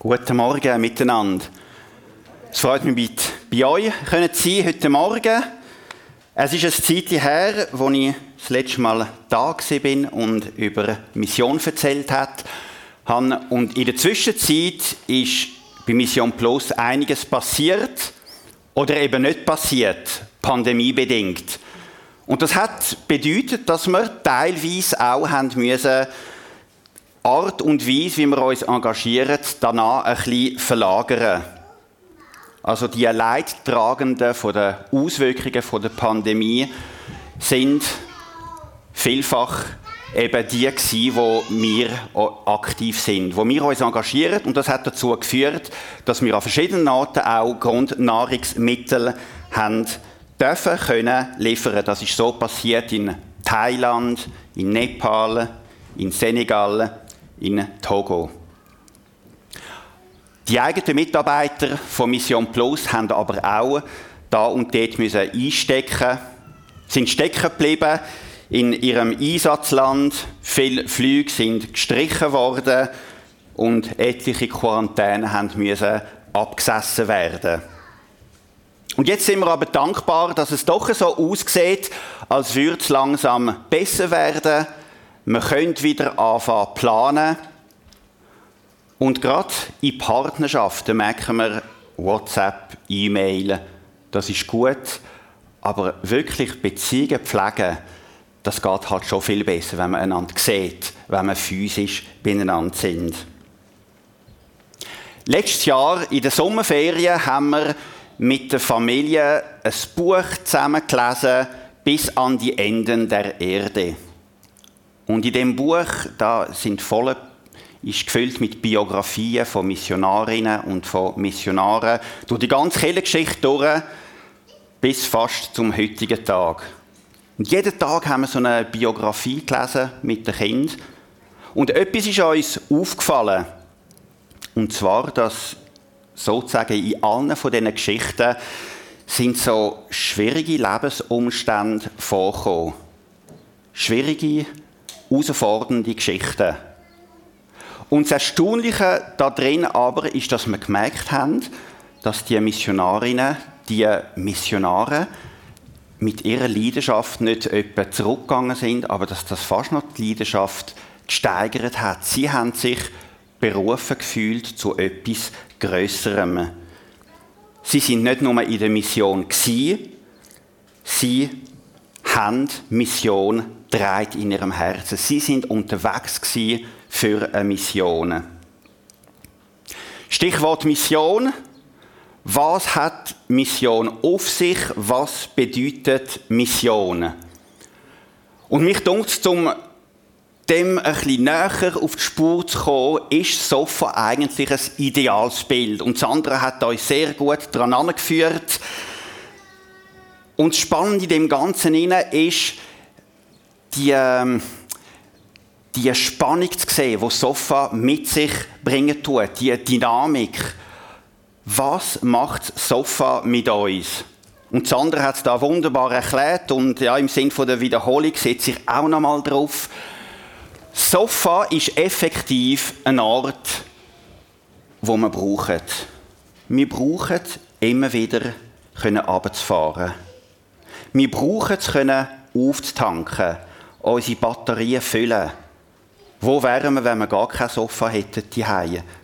Guten Morgen miteinander. Es freut mich, bei euch können sein heute Morgen. Es ist eine Zeit her, wo ich das letzte Mal da bin und über Mission erzählt habe. Und in der Zwischenzeit ist bei Mission Plus einiges passiert oder eben nicht passiert, pandemiebedingt. Und das hat bedeutet, dass wir teilweise auch haben müssen Art und Weise, wie wir uns engagieren, danach ein bisschen verlagern. Also die Leidtragenden von den Auswirkungen von der Pandemie sind vielfach eben die gewesen, wo wir aktiv sind, wo wir uns engagieren und das hat dazu geführt, dass wir an verschiedenen Orten auch Grundnahrungsmittel haben dürfen können liefern. Das ist so passiert in Thailand, in Nepal, in Senegal, in Togo. Die eigenen Mitarbeiter von Mission Plus haben aber auch da und dort müssen einstecken, sind stecken geblieben in ihrem Einsatzland. Viele Flüge sind gestrichen worden und etliche Quarantäne haben müssen abgesessen werden. Und jetzt sind wir aber dankbar, dass es doch so aussieht, als würde es langsam besser werden. Wir können wieder anfangen planen. Und gerade in Partnerschaften merken wir, WhatsApp, E-Mail, das ist gut. Aber wirklich Beziehungen pflegen, das geht halt schon viel besser, wenn man einander sieht, wenn man physisch beieinander sind. Letztes Jahr in der Sommerferien haben wir mit der Familie ein Buch zusammengelesen bis an die Enden der Erde. Und in dem Buch, da sind volle, ist gefüllt mit Biografien von Missionarinnen und von Missionaren durch die ganze Kirchengeschichte durch bis fast zum heutigen Tag. Und jeden Tag haben wir so eine Biografie gelesen mit den Kindern. Und etwas ist uns aufgefallen. Und zwar, dass sozusagen in allen von diesen Geschichten sind so schwierige Lebensumstände vorgekommen. Schwierige herausfordernde Geschichten. Und das Erstaunliche darin aber ist, dass wir gemerkt haben, dass die Missionarinnen, die Missionare mit ihrer Leidenschaft nicht etwa zurückgegangen sind, aber dass das fast noch die Leidenschaft gesteigert hat. Sie haben sich berufen gefühlt zu etwas Größerem. Sie sind nicht nur in der Mission sie haben Mission trägt in ihrem Herzen. Sie sind unterwegs für eine Mission. Stichwort Mission. Was hat Mission auf sich? Was bedeutet Mission? Und mich dunkt zum dem bisschen näher auf die Spur zu kommen, ist Sofa eigentlich ein ideales Bild. Und Sandra hat euch sehr gut daran angeführt. Und das Spannende in dem Ganzen ist, die, ähm, die Spannung zu sehen, die Sofa mit sich bringen tut, die Dynamik. Was macht Sofa mit uns? Und Sandra hat es da wunderbar erklärt und ja, im Sinne der Wiederholung setze ich auch noch mal drauf. Sofa ist effektiv ein Ort, wo wir brauchen. Wir brauchen immer wieder können runterzufahren. Wir brauchen es aufzutanken unsere Batterien füllen. Wo wären wir, wenn wir gar kein Sofa hätten die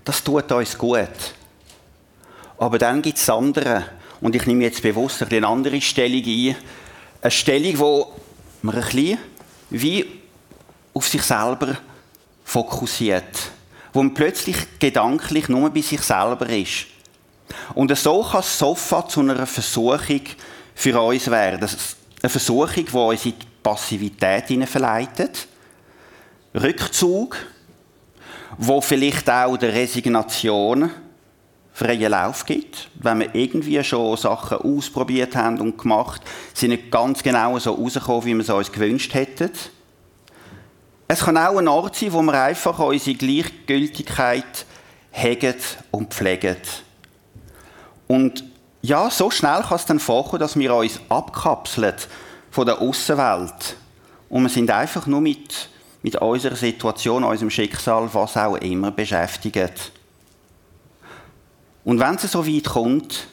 Das tut uns gut. Aber dann gibt es andere. Und ich nehme jetzt bewusst eine andere Stellung ein. Eine Stellung, wo man ein bisschen wie auf sich selber fokussiert. Wo man plötzlich gedanklich nur bei sich selber ist. Und so kann das Sofa zu einer Versuchung für uns werden. Eine Versuchung, die uns in die Passivität verleitet. Rückzug, wo vielleicht auch der Resignation freien Lauf gibt. Wenn wir irgendwie schon Sachen ausprobiert haben und gemacht, sind nicht ganz genau so rausgekommen, wie wir es uns gewünscht hätten. Es kann auch ein Ort sein, wo wir einfach unsere Gleichgültigkeit hegen und pflegen. Und ja, so schnell kann es dann vorkommen, dass wir uns abkapseln von der Außenwelt. Und wir sind einfach nur mit, mit unserer Situation, unserem Schicksal, was auch immer, beschäftigt. Und wenn es so weit kommt,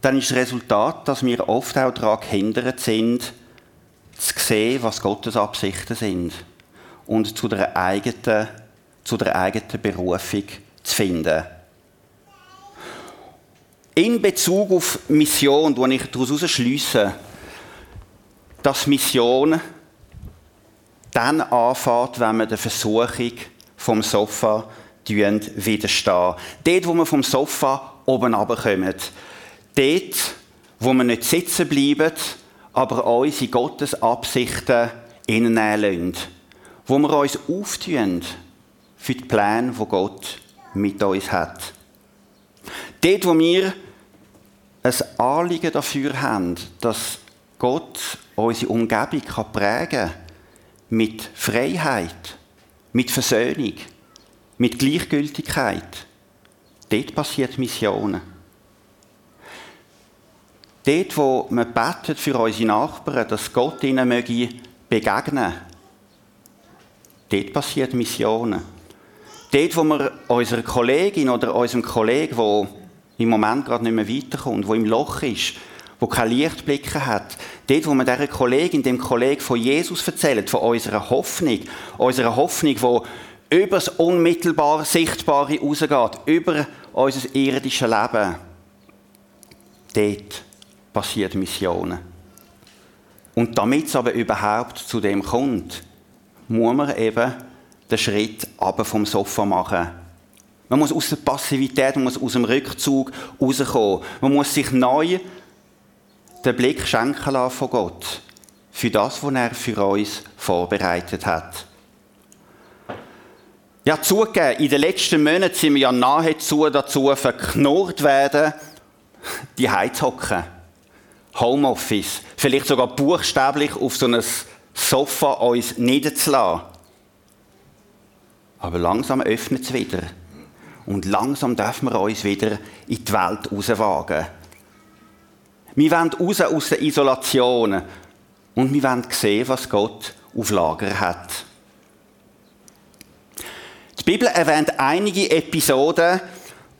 dann ist das Resultat, dass wir oft auch daran gehindert sind, zu sehen, was Gottes Absichten sind und zu der eigenen, zu der eigenen Berufung zu finden. In Bezug auf Mission, wo ich daraus schließe, dass Mission dann anfängt, wenn man der Versuchung vom Sofa widerstehen. Dort, wo wir vom Sofa oben runterkommen. Dort, wo wir nicht sitzen bleiben, aber unsere Gottes Absichten innennehmen lassen. Wo wir uns auftun für die Pläne, die Gott mit uns hat. Dort, wo wir ein Anliegen dafür haben, dass Gott unsere Umgebung prägen kann, mit Freiheit, mit Versöhnung, mit Gleichgültigkeit. Dort passiert Missionen. Dort, wo wir beten für unsere Nachbarn, dass Gott ihnen möge begegnen dort passiert Missionen. Dort, wo wir unserer Kollegin oder unserem Kollegen, der im Moment gerade nicht mehr weiterkommt, wo im Loch ist, wo keine Lichtblicke hat, dort, wo wir dieser Kollegin, dem Kollegen von Jesus erzählen, von unserer Hoffnung, unserer Hoffnung, die über das unmittelbar Sichtbare rausgeht, über unser irdisches Leben, dort passiert Missionen. Und damit es aber überhaupt zu dem kommt, muss man eben den Schritt aber vom Sofa machen. Man muss aus der Passivität, man muss aus dem Rückzug rauskommen. Man muss sich neu den Blick schenken lassen von Gott für das, was er für uns vorbereitet hat. Ja, zugegeben, in den letzten Monaten sind wir ja nahezu dazu verknurrt werden, die Heizhocken. Homeoffice, vielleicht sogar buchstäblich auf so ein Sofa uns niederzulassen. Aber langsam öffnet es wieder. Und langsam dürfen wir uns wieder in die Welt rauswagen. Wir wollen raus aus der Isolation. Und wir wollen sehen, was Gott auf Lager hat. Die Bibel erwähnt einige Episoden,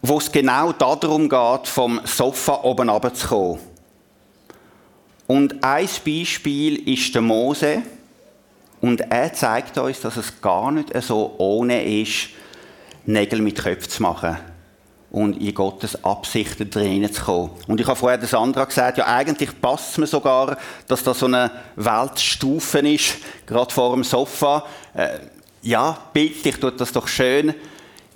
wo es genau darum geht, vom Sofa oben runterzukommen. Und ein Beispiel ist der Mose. Und er zeigt uns, dass es gar nicht so ohne ist, Nägel mit Köpfen zu machen und in Gottes Absichten drinnen zu kommen. Und ich habe vorher der Sandra gesagt, ja eigentlich passt es mir sogar, dass da so eine Weltstufe ist, gerade vor dem Sofa. Äh, ja, bildlich tut das doch schön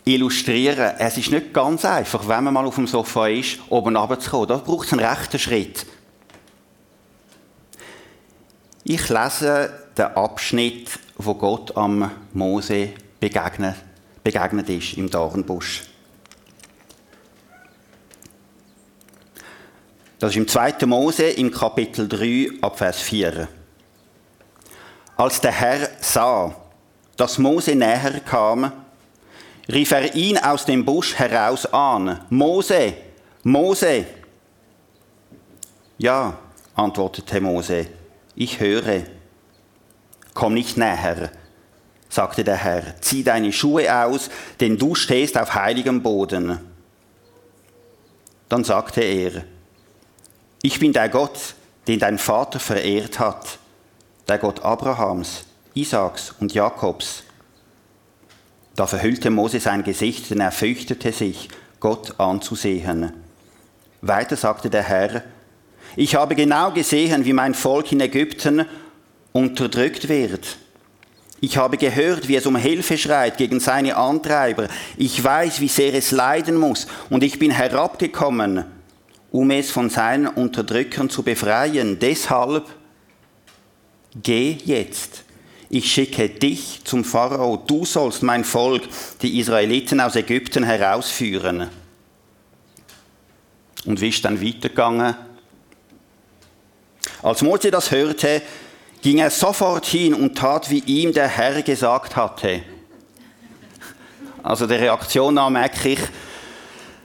illustrieren. Es ist nicht ganz einfach, wenn man mal auf dem Sofa ist, oben runterzukommen. Da braucht es einen rechten Schritt. Ich lese den Abschnitt, wo Gott am Mose begegnet, begegnet ist im Dornbusch. Das ist im 2. Mose im Kapitel 3 ab Vers 4. Als der Herr sah, dass Mose näher kam, rief er ihn aus dem Busch heraus an. Mose, Mose. Ja, antwortete Mose ich höre. Komm nicht näher, sagte der Herr, zieh deine Schuhe aus, denn du stehst auf heiligem Boden. Dann sagte er, ich bin der Gott, den dein Vater verehrt hat, der Gott Abrahams, Isaaks und Jakobs. Da verhüllte Mose sein Gesicht, denn er fürchtete sich, Gott anzusehen. Weiter sagte der Herr, ich habe genau gesehen, wie mein Volk in Ägypten unterdrückt wird. Ich habe gehört, wie es um Hilfe schreit gegen seine Antreiber. Ich weiß, wie sehr es leiden muss. Und ich bin herabgekommen, um es von seinen Unterdrückern zu befreien. Deshalb geh jetzt. Ich schicke dich zum Pharao. Du sollst mein Volk, die Israeliten aus Ägypten, herausführen. Und wie ist dann weitergegangen? Als Mose das hörte, ging er sofort hin und tat, wie ihm der Herr gesagt hatte. Also der Reaktion nach merke ich,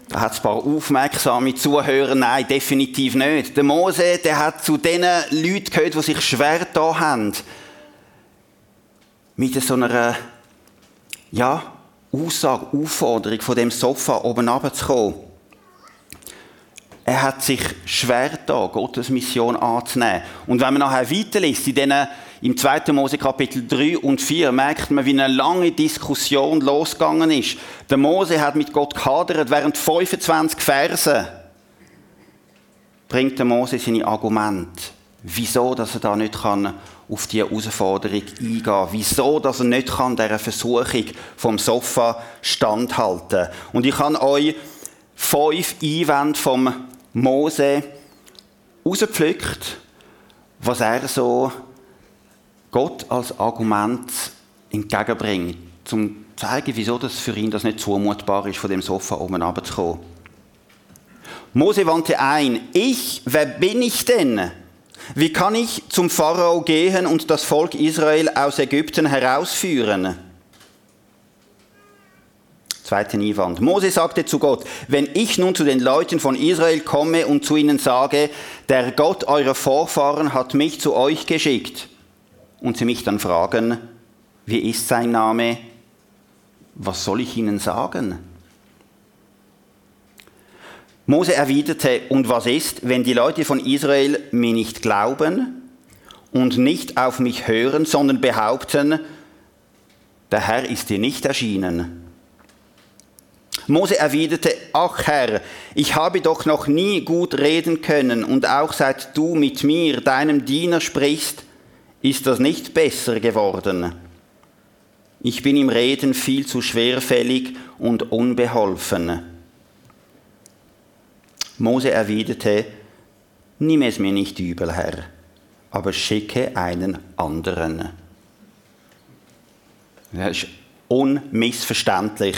da hat ein paar aufmerksame Zuhörer. Nein, definitiv nicht. Der Mose, der hat zu den Leuten gehört, die sich schwer da haben. Mit so einer, ja, Aussage, Aufforderung von dem Sofa oben runterzukommen. Er hat sich schwer da, Gottes Mission anzunehmen. Und wenn man nachher weiterliest, in denen, im 2. Mose Kapitel 3 und 4, merkt man, wie eine lange Diskussion losgegangen ist. Der Mose hat mit Gott gehadert während 25 Verse. Bringt der Mose seine Argumente. Wieso, dass er da nicht kann auf die Herausforderung eingehen. Wieso, dass er nicht kann dieser Versuchung vom Sofa standhalten. Und ich kann euch fünf Einwände vom Mose rausgepflückt, was er so Gott als Argument entgegenbringt, um zu zeigen, wieso das für ihn das nicht zumutbar ist, von dem Sofa oben runterzukommen. Mose wandte ein, ich, wer bin ich denn? Wie kann ich zum Pharao gehen und das Volk Israel aus Ägypten herausführen? Zweiter Einwand. Mose sagte zu Gott, wenn ich nun zu den Leuten von Israel komme und zu ihnen sage, der Gott eurer Vorfahren hat mich zu euch geschickt, und sie mich dann fragen, wie ist sein Name, was soll ich ihnen sagen? Mose erwiderte, und was ist, wenn die Leute von Israel mir nicht glauben und nicht auf mich hören, sondern behaupten, der Herr ist dir nicht erschienen? Mose erwiderte, ach Herr, ich habe doch noch nie gut reden können, und auch seit du mit mir, deinem Diener, sprichst, ist das nicht besser geworden. Ich bin im Reden viel zu schwerfällig und unbeholfen. Mose erwiderte, nimm es mir nicht übel, Herr, aber schicke einen anderen. Das ist unmissverständlich.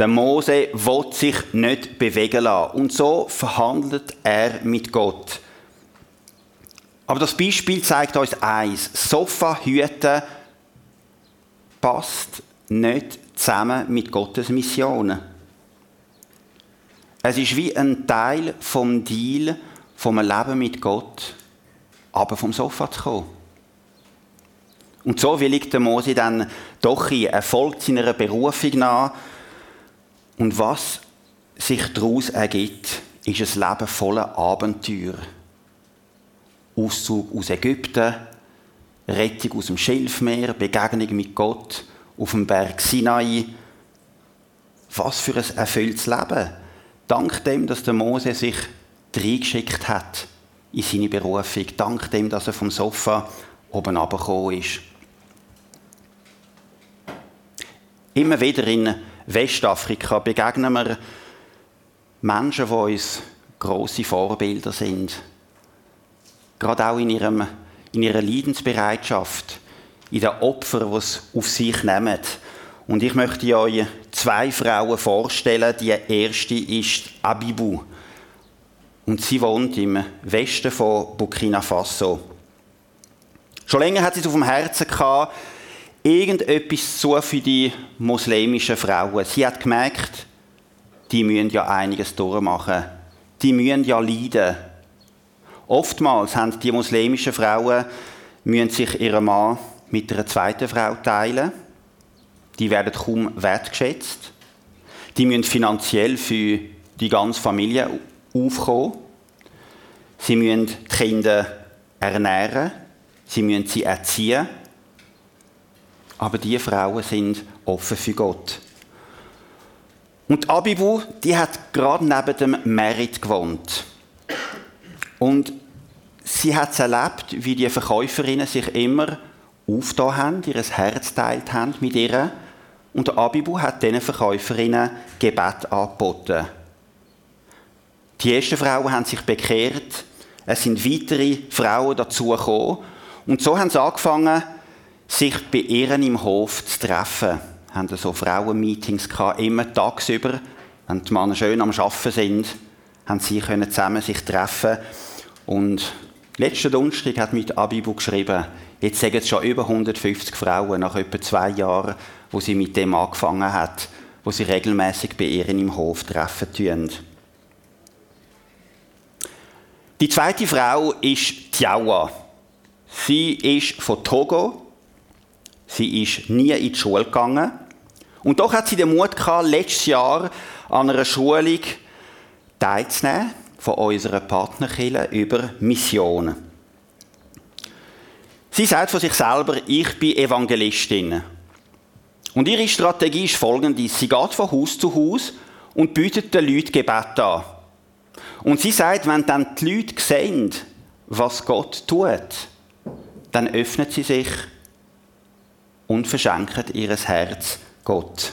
Der Mose will sich nicht bewegen lassen. Und so verhandelt er mit Gott. Aber das Beispiel zeigt uns eins. Sofa-Hüten passt nicht zusammen mit Gottes Missionen. Es ist wie ein Teil vom Deal, vom Leben mit Gott, aber vom Sofa zu kommen. Und so willigt der Mose dann doch in, er folgt seiner Berufung nach. Und was sich daraus ergibt, ist ein Leben voller Abenteuer. Auszug aus Ägypten, Rettung aus dem Schilfmeer, Begegnung mit Gott auf dem Berg Sinai. Was für ein erfülltes Leben dank dem, dass der Mose sich reingeschickt hat in seine Berufung, dank dem, dass er vom Sofa oben runtergekommen ist. Immer wieder in Westafrika begegnen wir Menschen, die uns grosse Vorbilder sind. Gerade auch in, ihrem, in ihrer Leidensbereitschaft, in den Opfern, die es auf sich nehmen. Und ich möchte euch zwei Frauen vorstellen. Die erste ist Abibu. Und sie wohnt im Westen von Burkina Faso. Schon länger hat sie es auf dem Herzen gehabt, irgendetwas zu für die muslimischen Frauen. Sie hat gemerkt, die müssen ja einiges durchmachen. Die müssen ja leiden. Oftmals haben die muslimischen Frauen müssen sich ihren Mann mit einer zweiten Frau teilen die werden kaum wertgeschätzt. Die müssen finanziell für die ganze Familie aufkommen. Sie müssen die Kinder ernähren. Sie müssen sie erziehen. Aber diese Frauen sind offen für Gott. Und Abibu, die hat gerade neben dem Merit gewohnt. Und sie hat erlebt, wie die Verkäuferinnen sich immer aufgetan haben, ihr Herz teilt haben mit ihr und Abibu hat diesen Verkäuferinnen Gebet angeboten. Die ersten Frauen haben sich bekehrt, es sind weitere Frauen dazugekommen. Und so haben sie angefangen, sich bei ihnen im Hof zu treffen. Sie haben so Frauenmeetings immer tagsüber, wenn die Männer schön am Arbeiten sind, haben sie können zusammen sich treffen. Und letzten Donnerstag hat mit Abibu geschrieben, jetzt sagen es schon über 150 Frauen nach etwa zwei Jahren, wo sie mit dem angefangen hat, wo sie regelmäßig bei ihr im Hof treffen tun. Die zweite Frau ist Tiawa. Sie ist von Togo. Sie ist nie in die Schule gegangen. Und doch hat sie den Mut gehabt, letztes Jahr an einer Schulung teilzunehmen. von unserer Partnerkille über Missionen. Sie sagt von sich selber, ich bin Evangelistin. Und ihre Strategie ist folgende. Sie geht von Haus zu Haus und bietet den Leuten Gebet an. Und sie sagt, wenn dann die Leute sehen, was Gott tut, dann öffnet sie sich und verschenken ihr Herz Gott.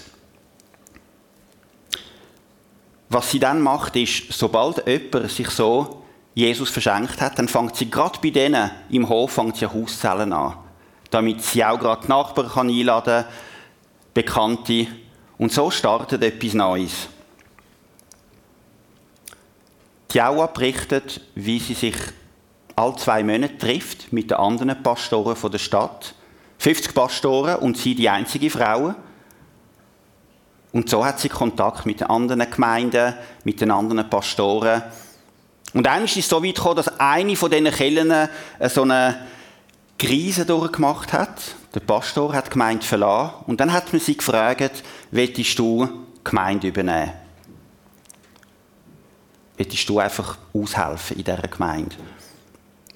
Was sie dann macht, ist, sobald jemand sich so Jesus verschenkt hat, dann fängt sie gerade bei denen im Hof fängt sie Hauszellen an, damit sie auch gerade die Nachbarn kann einladen kann, Bekannte. Und so startet etwas Neues. Die Jaua berichtet, wie sie sich alle zwei Monate trifft mit den anderen Pastoren der Stadt. 50 Pastoren und sie die einzige Frau. Und so hat sie Kontakt mit den anderen Gemeinden, mit den anderen Pastoren. Und eines ist es so weit gekommen, dass eine von diesen Kellen so eine Krise durchgemacht hat. Der Pastor hat die Gemeinde verlassen. Und dann hat man sie gefragt, willst du die Gemeinde übernehmen? Willst du einfach aushelfen in dieser Gemeinde?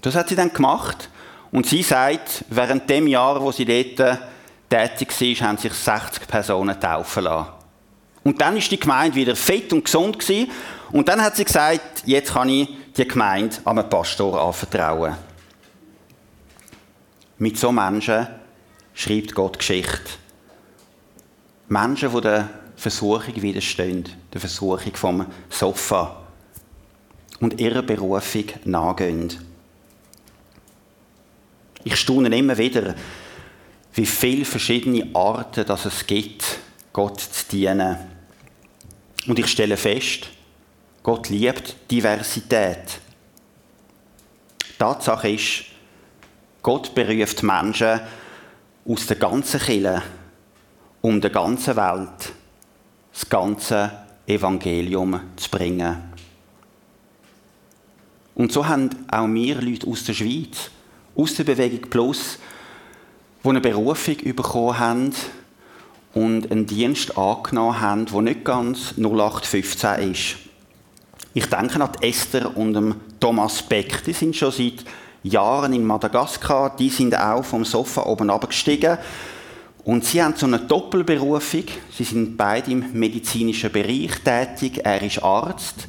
Das hat sie dann gemacht. Und sie sagt, während dem Jahr, wo sie dort tätig war, haben sich 60 Personen taufen lassen. Und dann ist die Gemeinde wieder fit und gesund gewesen. Und dann hat sie gesagt, jetzt kann ich die Gemeinde einem Pastor anvertrauen. Mit so Menschen schreibt Gott Geschichte. Menschen, die der Versuchung widerstehen, der Versuchung vom Sofa und ihrer Berufung nachgehen. Ich staune immer wieder, wie viele verschiedene Arten dass es gibt, Gott zu dienen. Und ich stelle fest, Gott liebt Diversität. Tatsache ist, Gott beruft Menschen aus der ganzen Kirche, um der ganzen Welt das ganze Evangelium zu bringen. Und so haben auch wir Leute aus der Schweiz, aus der Bewegung Plus, die eine Berufung bekommen haben und einen Dienst angenommen haben, der nicht ganz 0815 ist. Ich denke an Esther und Thomas Beck. Die sind schon seit Jahren in Madagaskar. Die sind auch vom Sofa oben abgestiegen. Und sie haben so eine Doppelberufung. Sie sind beide im medizinischen Bereich tätig. Er ist Arzt.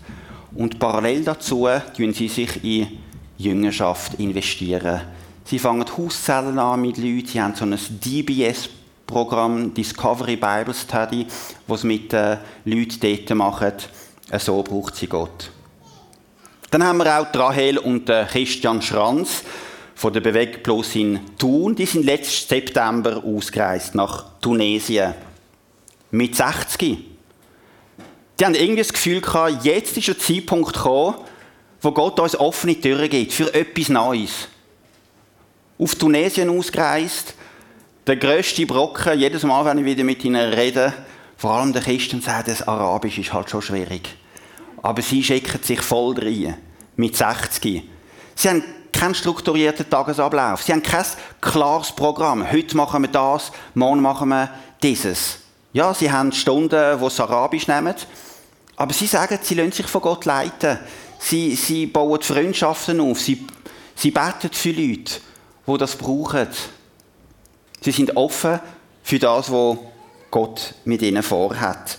Und parallel dazu investieren sie sich in Jüngerschaft investieren. Sie fangen Hauszellen an mit Leuten. Sie haben so ein DBS-Programm, Discovery Bible Study, was mit den Leuten dort machen. So braucht sie Gott. Dann haben wir auch Rahel und Christian Schranz von der Bewegung Plus in Thun. Die sind letzten September ausgereist nach Tunesien. Mit 60. Die haben irgendwie das Gefühl gehabt, jetzt ist der Zeitpunkt gekommen, wo Gott uns offene Türen gibt für etwas Neues. Auf Tunesien ausgereist, der grösste Brocken, jedes Mal, wenn ich wieder mit ihnen rede, vor allem der Christen sagt, das Arabisch ist halt schon schwierig. Aber sie schicken sich voll rein. Mit 60. Sie haben keinen strukturierten Tagesablauf. Sie haben kein klares Programm. Heute machen wir das, morgen machen wir dieses. Ja, sie haben Stunden, wo sie Arabisch nehmen. Aber sie sagen, sie lassen sich von Gott leiten. Sie, sie bauen Freundschaften auf. Sie, sie beten für Leute, die das brauchen. Sie sind offen für das, was Gott mit ihnen vorhat.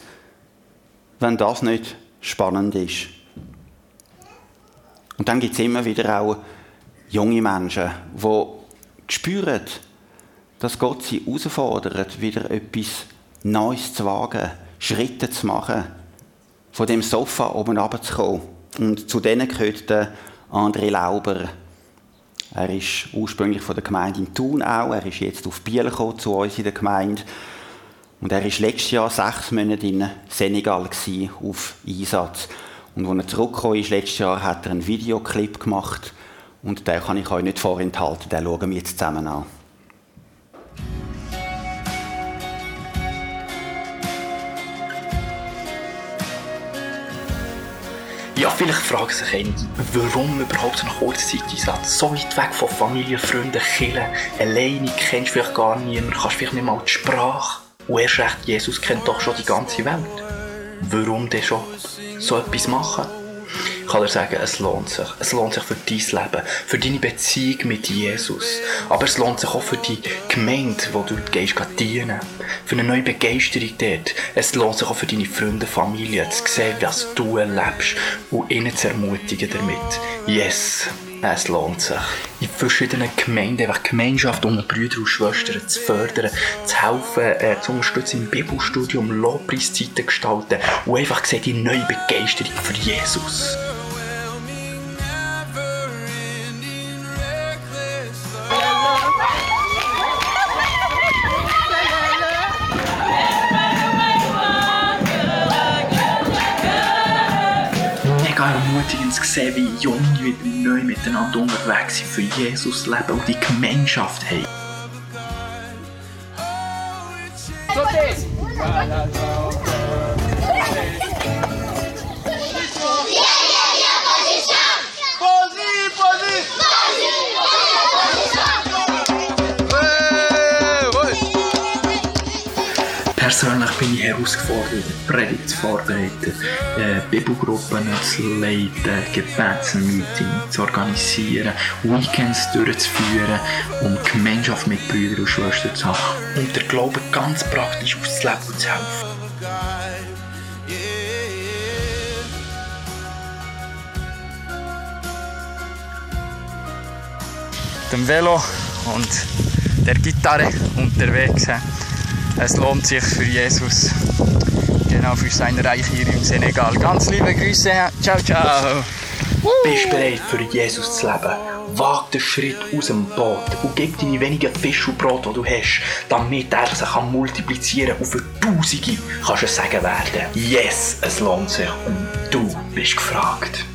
Wenn das nicht spannend ist. Und dann gibt es immer wieder auch junge Menschen, die spüren, dass Gott sie herausfordert, wieder etwas Neues zu wagen, Schritte zu machen, von dem Sofa oben runterzukommen. Und zu denen gehört der André Lauber. Er ist ursprünglich von der Gemeinde in Thun auch. Er ist jetzt auf Biel gekommen, zu uns in der Gemeinde. Und er war letztes Jahr sechs Monate in Senegal auf Einsatz. Und als er zurückgekommen ist, letztes Jahr, hat er einen Videoclip gemacht. Und den kann ich euch nicht vorenthalten. Den schauen wir jetzt zusammen an. Ja, vielleicht fragen sich einige, warum überhaupt so einen Kurzzeiteinsatz? So weit weg von Familie, Freunden, Kindern, alleine, kennst vielleicht gar niemanden, kannst vielleicht nicht mal die Sprache. Und erst recht, Jesus kennt doch schon die ganze Welt. Warum denn schon so etwas machen? Kann dir sagen, es lohnt sich. Es lohnt sich für dein Leben, für deine Beziehung mit Jesus. Aber es lohnt sich auch für die Gemeinde, wo du gehst, dienen. Für eine neue Begeisterung dort. Es lohnt sich auch für deine Freunde, Familie, zu sehen, was du erlebst und ihnen zu ermutigen damit. Yes, es lohnt sich. In verschiedenen Gemeinden, einfach Gemeinschaft unter Brüdern und Schwestern zu fördern, zu helfen, äh, zu unterstützen im Bibelstudium, Lobpreiszeiten gestalten und einfach sehen, die neue Begeisterung für Jesus. Mega ermutigend zu sehen, wie Junge wieder neu miteinander unterwegs sind, für Jesus leben und die Gemeinschaft haben. Persönlich bin ich herausgefordert, Predigt zu vorbereiten, äh, Bibelgruppen zu leiten, Gebetsmeetings zu organisieren, Weekends durchzuführen, um Gemeinschaft mit Brüdern und Schwestern zu haben und der Glaube ganz praktisch auszuleben und zu helfen. dem Velo und der Gitarre unterwegs. Es lohnt sich für Jesus, genau für sein Reich hier im Senegal. Ganz liebe Grüße, ciao, ciao. Bist du bereit, für Jesus zu leben? Wag den Schritt aus dem Boot und gib deine wenigen Fisch und Brot, die du hast, damit er sich kann multiplizieren und für Tausende kannst du sagen werden, yes, es lohnt sich und du bist gefragt.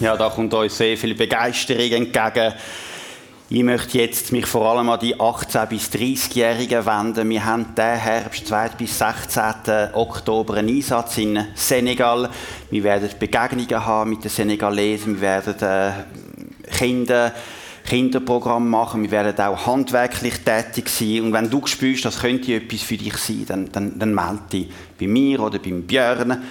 Ja, da kommt uns sehr viel Begeisterung entgegen. Ich möchte jetzt mich vor allem an die 18- bis 30-Jährigen wenden. Wir haben diesen Herbst, 2. bis 16. Oktober, einen Einsatz in Senegal. Wir werden Begegnungen haben mit den Senegalesen. Wir werden äh, Kinder, Kinderprogramm machen. Wir werden auch handwerklich tätig sein. Und wenn du spürst, das könnte etwas für dich sein, dann, dann, dann melde dich bei mir oder beim Björn.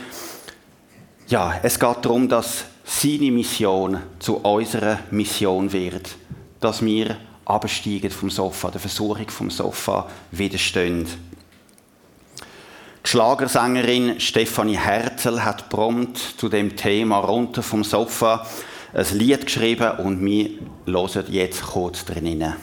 Ja, es geht darum, dass seine Mission zu unserer Mission wird dass wir absteigen vom Sofa, der Versuchung vom Sofa widerstehen. Die Schlagersängerin Stefanie Herzl hat prompt zu dem Thema runter vom Sofa ein Lied geschrieben und wir hören jetzt kurz drin.